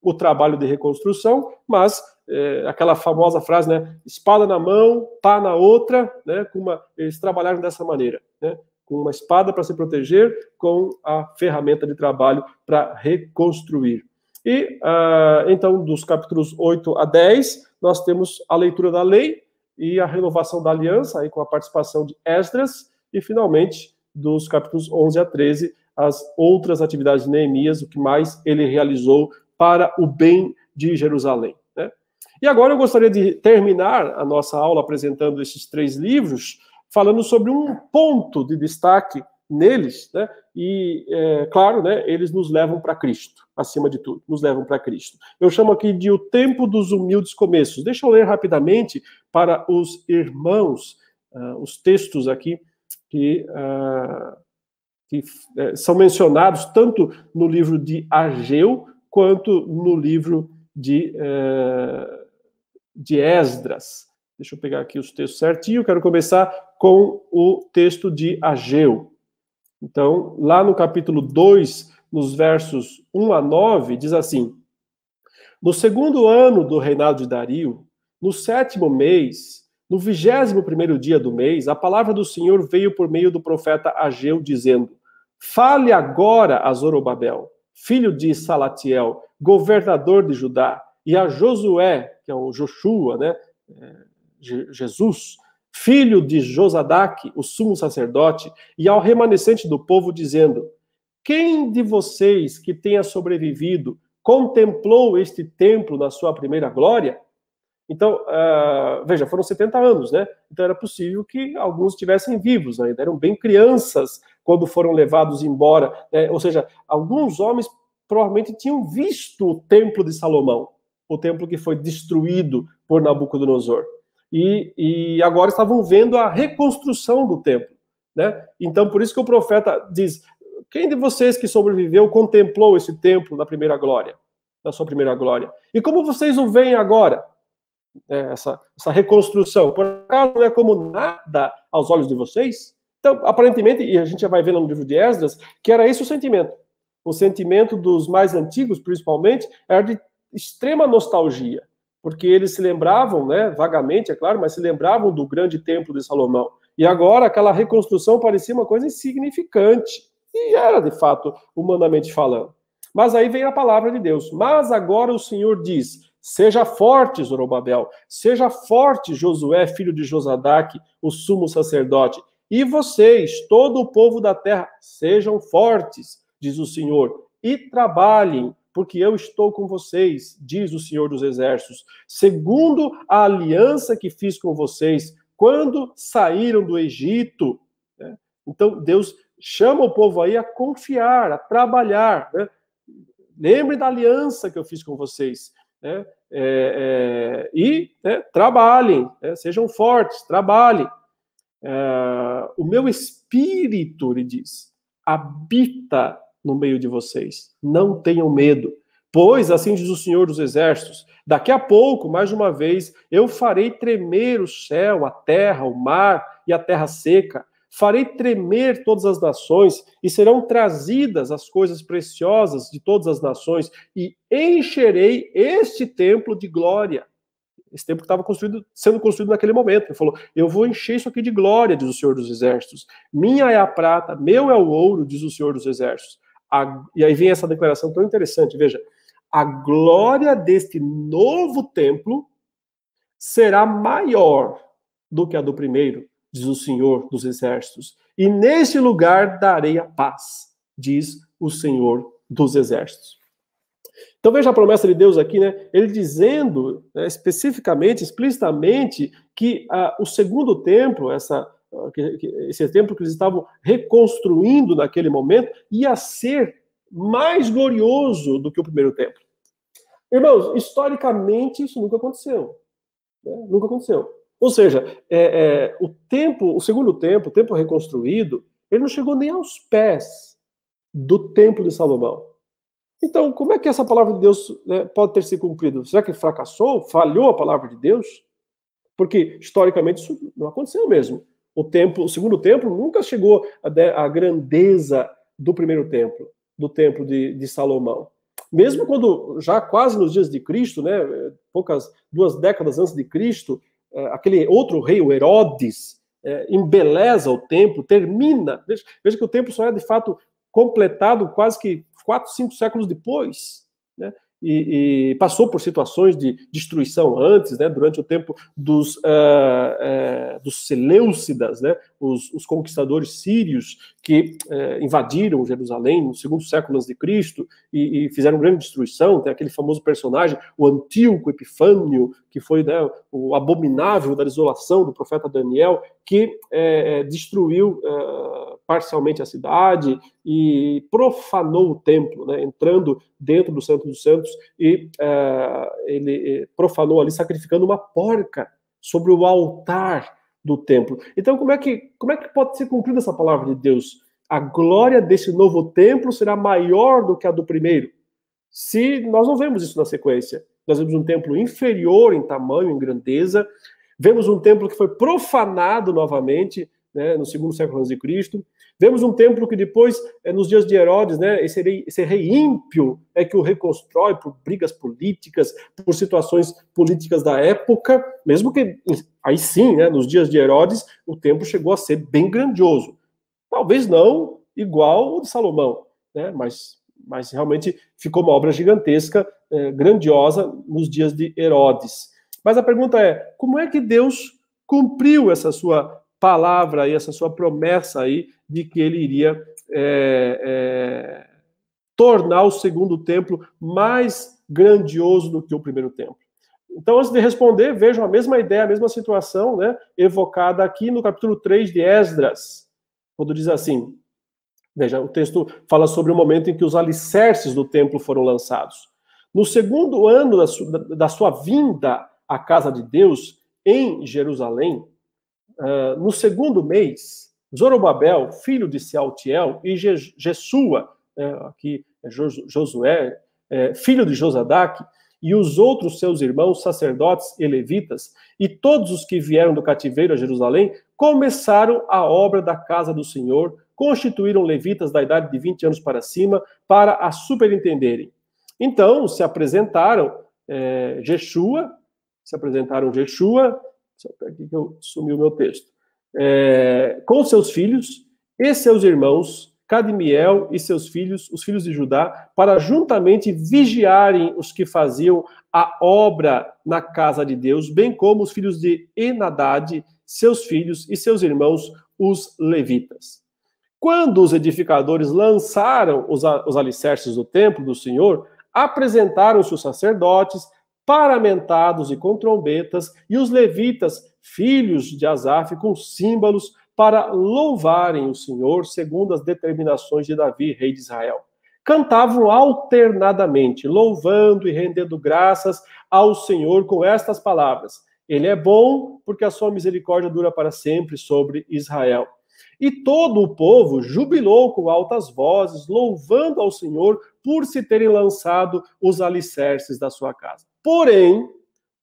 o trabalho de reconstrução, mas é, aquela famosa frase, né, espada na mão, pá na outra, né, com uma, eles trabalharam dessa maneira, né, com uma espada para se proteger, com a ferramenta de trabalho para reconstruir. E, uh, então, dos capítulos 8 a 10, nós temos a leitura da lei e a renovação da aliança, aí com a participação de Esdras, e, finalmente, dos capítulos 11 a 13, as outras atividades de Neemias, o que mais ele realizou para o bem de Jerusalém. Né? E agora eu gostaria de terminar a nossa aula apresentando esses três livros, falando sobre um ponto de destaque neles, né? E, é, claro, né, eles nos levam para Cristo, acima de tudo, nos levam para Cristo. Eu chamo aqui de o tempo dos humildes começos. Deixa eu ler rapidamente para os irmãos uh, os textos aqui que, uh, que uh, são mencionados tanto no livro de Ageu quanto no livro de, uh, de Esdras. Deixa eu pegar aqui os textos certinho. Quero começar com o texto de Ageu. Então, lá no capítulo 2, nos versos 1 a 9, diz assim: No segundo ano do reinado de Dario, no sétimo mês, no vigésimo primeiro dia do mês, a palavra do Senhor veio por meio do profeta Ageu, dizendo: Fale agora a Zorobabel, filho de Salatiel, governador de Judá, e a Josué, que é o Joshua, né? É, Jesus, filho de Josadaque, o sumo sacerdote, e ao remanescente do povo, dizendo: Quem de vocês que tenha sobrevivido contemplou este templo na sua primeira glória? Então, uh, veja, foram 70 anos, né? Então era possível que alguns estivessem vivos ainda, eram bem crianças quando foram levados embora. Né? Ou seja, alguns homens provavelmente tinham visto o templo de Salomão, o templo que foi destruído por Nabucodonosor. E, e agora estavam vendo a reconstrução do templo. Né? Então, por isso que o profeta diz: Quem de vocês que sobreviveu contemplou esse templo na primeira glória? Na sua primeira glória. E como vocês o veem agora? É, essa, essa reconstrução. Por acaso não é como nada aos olhos de vocês? Então, aparentemente, e a gente já vai ver no livro de Esdras, que era esse o sentimento. O sentimento dos mais antigos, principalmente, era de extrema nostalgia, porque eles se lembravam, né, vagamente, é claro, mas se lembravam do grande templo de Salomão. E agora aquela reconstrução parecia uma coisa insignificante. E era, de fato, humanamente falando. Mas aí vem a palavra de Deus. Mas agora o Senhor diz: Seja forte, Zorobabel, seja forte, Josué, filho de Josadaque, o sumo sacerdote. E vocês, todo o povo da terra, sejam fortes, diz o Senhor, e trabalhem, porque eu estou com vocês, diz o Senhor dos Exércitos, segundo a aliança que fiz com vocês quando saíram do Egito. Né? Então, Deus chama o povo aí a confiar, a trabalhar. Né? Lembre da aliança que eu fiz com vocês. Né? É, é, e né, trabalhem, né? sejam fortes, trabalhem. É, o meu espírito, ele diz, habita no meio de vocês. Não tenham medo. Pois, assim diz o Senhor dos Exércitos, daqui a pouco, mais uma vez, eu farei tremer o céu, a terra, o mar e a terra seca. Farei tremer todas as nações e serão trazidas as coisas preciosas de todas as nações e encherei este templo de glória. Esse templo estava construído, sendo construído naquele momento. Ele falou: Eu vou encher isso aqui de glória, diz o Senhor dos Exércitos. Minha é a prata, meu é o ouro, diz o Senhor dos Exércitos. A... E aí vem essa declaração tão interessante, veja a glória deste novo templo será maior do que a do primeiro, diz o Senhor dos Exércitos. E nesse lugar darei a paz, diz o Senhor dos Exércitos. Então veja a promessa de Deus aqui, né? Ele dizendo né, especificamente, explicitamente, que uh, o segundo templo, essa, que, que, esse templo que eles estavam reconstruindo naquele momento, ia ser mais glorioso do que o primeiro templo. Irmãos, historicamente isso nunca aconteceu. Né? Nunca aconteceu. Ou seja, é, é, o tempo, o segundo tempo, o tempo reconstruído, ele não chegou nem aos pés do templo de Salomão. Então, como é que essa palavra de Deus né, pode ter se cumprido? Será que fracassou? Falhou a palavra de Deus? Porque historicamente isso não aconteceu mesmo. O templo, o segundo templo nunca chegou à grandeza do primeiro templo, do templo de, de Salomão. Mesmo quando já quase nos dias de Cristo, né, poucas duas décadas antes de Cristo, é, aquele outro rei, o Herodes, é, embeleza o templo, termina. Veja, veja, que o templo só é de fato completado quase que quatro, cinco séculos depois. Né? E, e, passou por situações de destruição antes, né, durante o tempo dos, uh, uh, dos Seleucidas, né, os, os, conquistadores sírios que uh, invadiram Jerusalém no segundo século antes de Cristo e, e, fizeram grande destruição. Tem aquele famoso personagem, o Antíoco Epifânio, que foi né, o abominável da desolação do profeta Daniel, que destruiu parcialmente a cidade e profanou o templo, né, entrando dentro do Santo dos Santos e ele profanou ali sacrificando uma porca sobre o altar do templo. Então, como é que como é que pode ser cumprida essa palavra de Deus? A glória desse novo templo será maior do que a do primeiro. Se nós não vemos isso na sequência, nós vemos um templo inferior em tamanho, em grandeza, vemos um templo que foi profanado novamente, né, no segundo século antes de Cristo, Vemos um templo que depois, eh, nos dias de Herodes, né, esse, rei, esse rei ímpio é que o reconstrói por brigas políticas, por situações políticas da época, mesmo que, aí sim, né, nos dias de Herodes, o templo chegou a ser bem grandioso. Talvez não igual o de Salomão, né, mas, mas realmente ficou uma obra gigantesca, eh, grandiosa nos dias de Herodes. Mas a pergunta é, como é que Deus cumpriu essa sua palavra aí, essa sua promessa aí de que ele iria é, é, tornar o segundo templo mais grandioso do que o primeiro templo. Então, antes de responder, vejam a mesma ideia, a mesma situação, né, evocada aqui no capítulo 3 de Esdras, quando diz assim: veja, o texto fala sobre o momento em que os alicerces do templo foram lançados. No segundo ano da, su, da, da sua vinda à casa de Deus, em Jerusalém, uh, no segundo mês, Zorobabel, filho de Sealtiel, e Jesua, é, aqui é Josué, é, filho de Josadac, e os outros seus irmãos, sacerdotes e levitas, e todos os que vieram do cativeiro a Jerusalém, começaram a obra da casa do Senhor, constituíram levitas da idade de 20 anos para cima, para a superintenderem. Então se apresentaram é, Jeshua, se apresentaram Jeshua, aqui que eu sumi o meu texto, é, com seus filhos e seus irmãos, Cadmiel e seus filhos, os filhos de Judá, para juntamente vigiarem os que faziam a obra na casa de Deus, bem como os filhos de Enadad, seus filhos e seus irmãos, os levitas. Quando os edificadores lançaram os, os alicerces do templo do Senhor, apresentaram-se os sacerdotes, paramentados e com trombetas, e os levitas, filhos de Asaf, com símbolos, para louvarem o Senhor segundo as determinações de Davi, rei de Israel. Cantavam alternadamente, louvando e rendendo graças ao Senhor com estas palavras: Ele é bom, porque a sua misericórdia dura para sempre sobre Israel. E todo o povo jubilou com altas vozes, louvando ao Senhor por se terem lançado os alicerces da sua casa. Porém,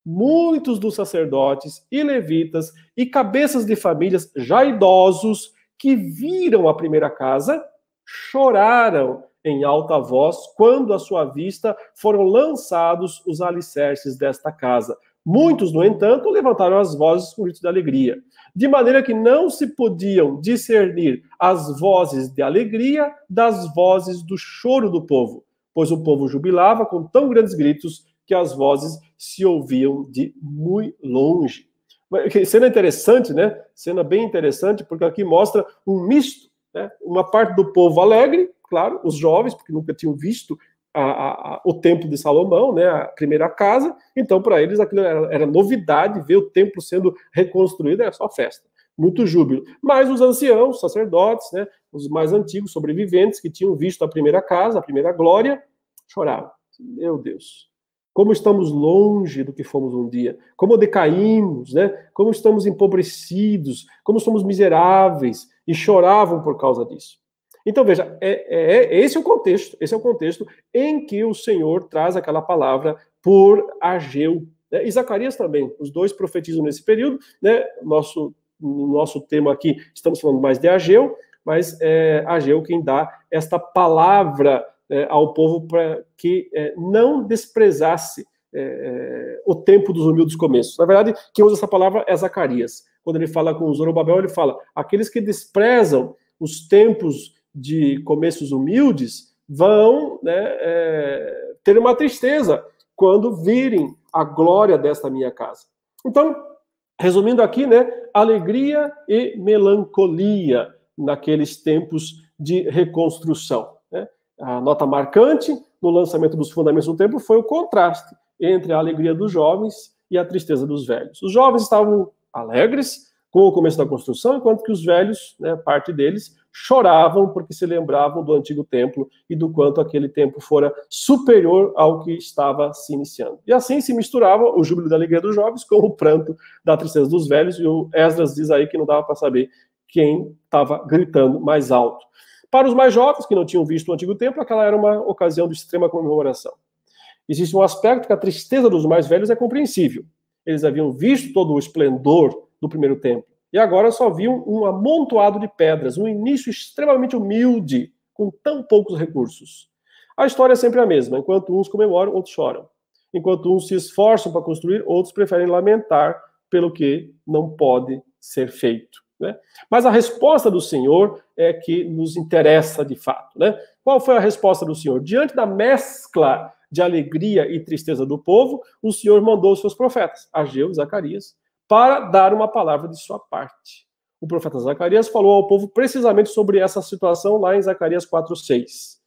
muitos dos sacerdotes e levitas e cabeças de famílias já idosos que viram a primeira casa choraram em alta voz quando à sua vista foram lançados os alicerces desta casa. Muitos, no entanto, levantaram as vozes com grito de alegria, de maneira que não se podiam discernir as vozes de alegria das vozes do choro do povo, pois o povo jubilava com tão grandes gritos que as vozes se ouviam de muito longe. Cena interessante, né? Cena bem interessante, porque aqui mostra um misto, né? Uma parte do povo alegre, claro, os jovens, porque nunca tinham visto a, a, a, o templo de Salomão, né? A primeira casa, então para eles aquilo era, era novidade, ver o templo sendo reconstruído, era só festa muito júbilo. Mas os anciãos, sacerdotes, né, os mais antigos sobreviventes que tinham visto a primeira casa, a primeira glória, choravam. Meu Deus, como estamos longe do que fomos um dia, como decaímos, né? como estamos empobrecidos, como somos miseráveis, e choravam por causa disso. Então, veja, é, é, é, esse é o contexto, esse é o contexto em que o Senhor traz aquela palavra por Ageu. Né? E Zacarias também, os dois profetizam nesse período, né? Nosso, no nosso tema aqui, estamos falando mais de Ageu, mas é Ageu quem dá esta palavra ao povo para que é, não desprezasse é, é, o tempo dos humildes começos. Na verdade, quem usa essa palavra é Zacarias. Quando ele fala com Zorobabel, ele fala: aqueles que desprezam os tempos de começos humildes vão né, é, ter uma tristeza quando virem a glória desta minha casa. Então, resumindo aqui, né, alegria e melancolia naqueles tempos de reconstrução. A nota marcante no lançamento dos fundamentos do templo foi o contraste entre a alegria dos jovens e a tristeza dos velhos. Os jovens estavam alegres com o começo da construção, enquanto que os velhos, né, parte deles, choravam porque se lembravam do antigo templo e do quanto aquele templo fora superior ao que estava se iniciando. E assim se misturava o júbilo da alegria dos jovens com o pranto da tristeza dos velhos, e o Esdras diz aí que não dava para saber quem estava gritando mais alto. Para os mais jovens, que não tinham visto o Antigo Templo, aquela era uma ocasião de extrema comemoração. Existe um aspecto que a tristeza dos mais velhos é compreensível. Eles haviam visto todo o esplendor do primeiro templo e agora só viam um amontoado de pedras, um início extremamente humilde, com tão poucos recursos. A história é sempre a mesma: enquanto uns comemoram, outros choram. Enquanto uns se esforçam para construir, outros preferem lamentar pelo que não pode ser feito. Né? Mas a resposta do Senhor é que nos interessa de fato. Né? Qual foi a resposta do Senhor? Diante da mescla de alegria e tristeza do povo, o Senhor mandou os seus profetas, Ageu e Zacarias, para dar uma palavra de sua parte. O profeta Zacarias falou ao povo precisamente sobre essa situação lá em Zacarias 4:6.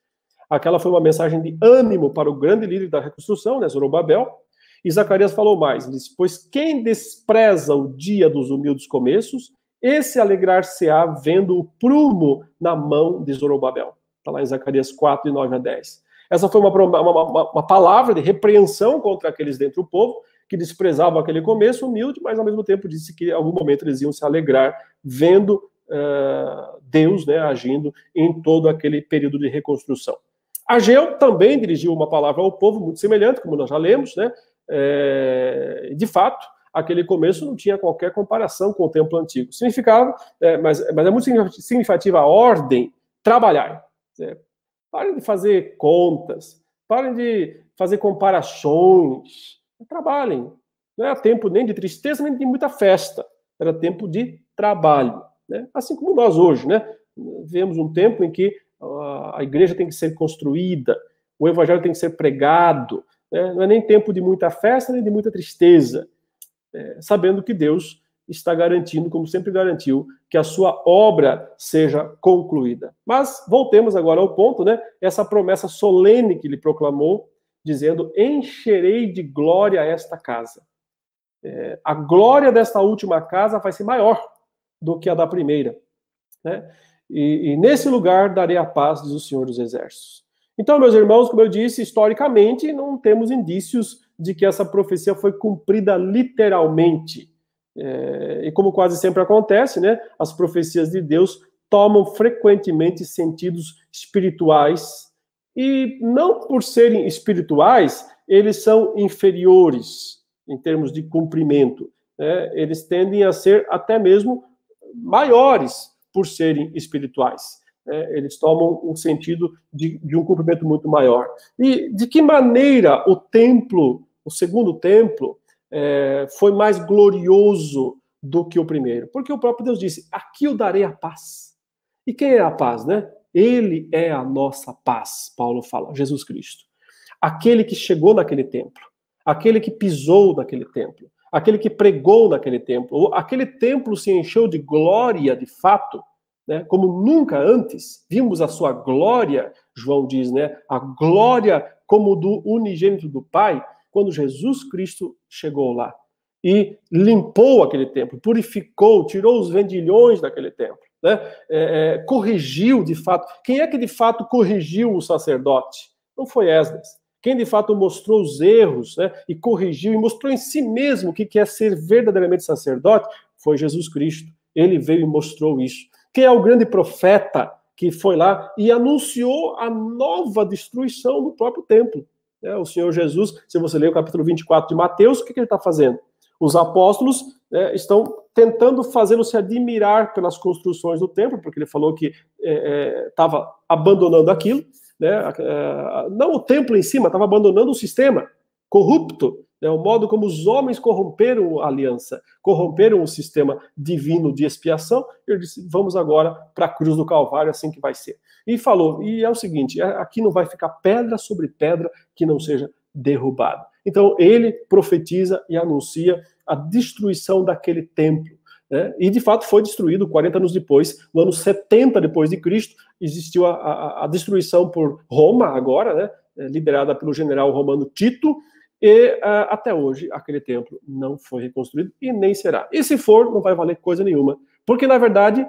Aquela foi uma mensagem de ânimo para o grande líder da reconstrução, né, Zorobabel. E Zacarias falou mais, disse, pois quem despreza o dia dos humildes começos esse alegrar-se-á vendo o prumo na mão de Zorobabel. Está lá em Zacarias 4, de 9 a 10. Essa foi uma, uma, uma, uma palavra de repreensão contra aqueles dentro do povo, que desprezavam aquele começo humilde, mas ao mesmo tempo disse que em algum momento eles iam se alegrar vendo uh, Deus né, agindo em todo aquele período de reconstrução. Ageu também dirigiu uma palavra ao povo muito semelhante, como nós já lemos, né? É, de fato, aquele começo não tinha qualquer comparação com o templo antigo. Significava, é, mas, mas é muito significativa a ordem, trabalhar. É, parem de fazer contas, parem de fazer comparações, trabalhem. Não era tempo nem de tristeza, nem de muita festa. Era tempo de trabalho. Né? Assim como nós hoje, né? Vemos um tempo em que a igreja tem que ser construída, o evangelho tem que ser pregado. Né? Não é nem tempo de muita festa, nem de muita tristeza. É, sabendo que Deus está garantindo, como sempre garantiu, que a sua obra seja concluída. Mas voltemos agora ao ponto, né? Essa promessa solene que ele proclamou, dizendo: Encherei de glória esta casa. É, a glória desta última casa vai ser maior do que a da primeira. Né? E, e, nesse lugar darei a paz, diz o Senhor dos Exércitos. Então, meus irmãos, como eu disse, historicamente não temos indícios de que essa profecia foi cumprida literalmente. É, e como quase sempre acontece, né, as profecias de Deus tomam frequentemente sentidos espirituais e não por serem espirituais, eles são inferiores em termos de cumprimento. Né? Eles tendem a ser até mesmo maiores por serem espirituais. Né? Eles tomam um sentido de, de um cumprimento muito maior. E de que maneira o templo, o segundo templo, é, foi mais glorioso do que o primeiro? Porque o próprio Deus disse: Aqui eu darei a paz. E quem é a paz, né? Ele é a nossa paz, Paulo fala, Jesus Cristo. Aquele que chegou naquele templo, aquele que pisou naquele templo, aquele que pregou naquele templo, aquele templo se encheu de glória de fato, né? Como nunca antes vimos a sua glória, João diz, né? A glória como do unigênito do Pai, quando Jesus Cristo chegou lá e limpou aquele templo, purificou, tirou os vendilhões daquele templo, né? É, é, corrigiu de fato. Quem é que de fato corrigiu o sacerdote? Não foi Esdras. Quem de fato mostrou os erros né, e corrigiu e mostrou em si mesmo o que é ser verdadeiramente sacerdote foi Jesus Cristo. Ele veio e mostrou isso. Quem é o grande profeta que foi lá e anunciou a nova destruição do próprio templo? É, o Senhor Jesus, se você ler o capítulo 24 de Mateus, o que, que ele está fazendo? Os apóstolos é, estão tentando fazê-lo se admirar pelas construções do templo, porque ele falou que estava é, é abandonando aquilo, né? É, não o templo em cima, estava abandonando o sistema corrupto, né? o modo como os homens corromperam a aliança, corromperam o sistema divino de expiação. Ele disse: vamos agora para a cruz do Calvário, assim que vai ser. E falou: e é o seguinte, é, aqui não vai ficar pedra sobre pedra que não seja derrubada. Então ele profetiza e anuncia a destruição daquele templo. Né? E de fato foi destruído 40 anos depois, no ano 70 depois de Cristo, existiu a, a, a destruição por Roma agora, né? É, liderada pelo general romano Tito, e uh, até hoje aquele templo não foi reconstruído e nem será. E se for, não vai valer coisa nenhuma, porque na verdade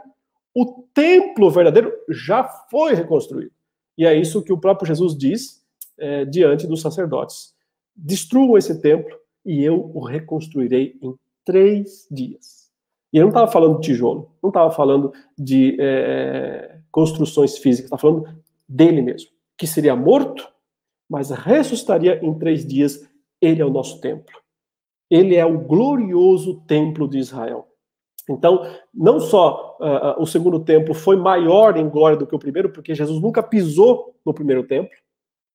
o templo verdadeiro já foi reconstruído. E é isso que o próprio Jesus diz é, diante dos sacerdotes: destruam esse templo e eu o reconstruirei em três dias. E ele não estava falando de tijolo, não estava falando de é, construções físicas, estava falando dele mesmo, que seria morto, mas ressuscitaria em três dias. Ele é o nosso templo. Ele é o glorioso templo de Israel. Então, não só uh, o segundo templo foi maior em glória do que o primeiro, porque Jesus nunca pisou no primeiro templo,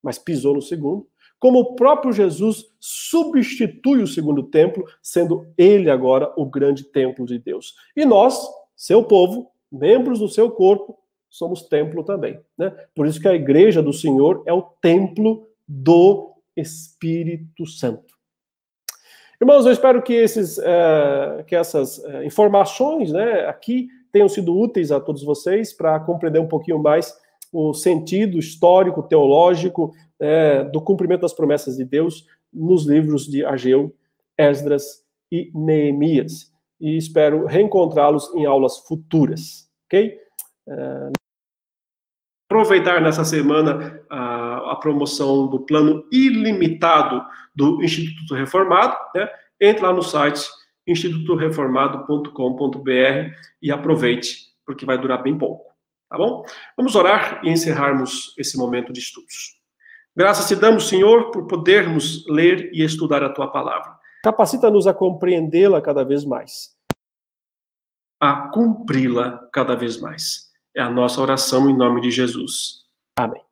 mas pisou no segundo, como o próprio Jesus substitui o segundo templo, sendo ele agora o grande templo de Deus. E nós, seu povo, membros do seu corpo, somos templo também. Né? Por isso que a igreja do Senhor é o templo do Espírito Santo. Irmãos, eu espero que, esses, uh, que essas uh, informações né, aqui tenham sido úteis a todos vocês para compreender um pouquinho mais o sentido histórico, teológico é, do cumprimento das promessas de Deus nos livros de Ageu, Esdras e Neemias. E espero reencontrá-los em aulas futuras, ok? Aproveitar nessa semana a, a, promoção do plano ilimitado do Instituto Reformado, né? Entre lá no site institutoreformado.com.br e aproveite porque vai durar bem pouco, tá bom? Vamos orar e encerrarmos esse momento de estudos. Graças te damos, Senhor, por podermos ler e estudar a tua palavra. Capacita-nos a compreendê-la cada vez mais. A cumpri-la cada vez mais. É a nossa oração em nome de Jesus. Amém.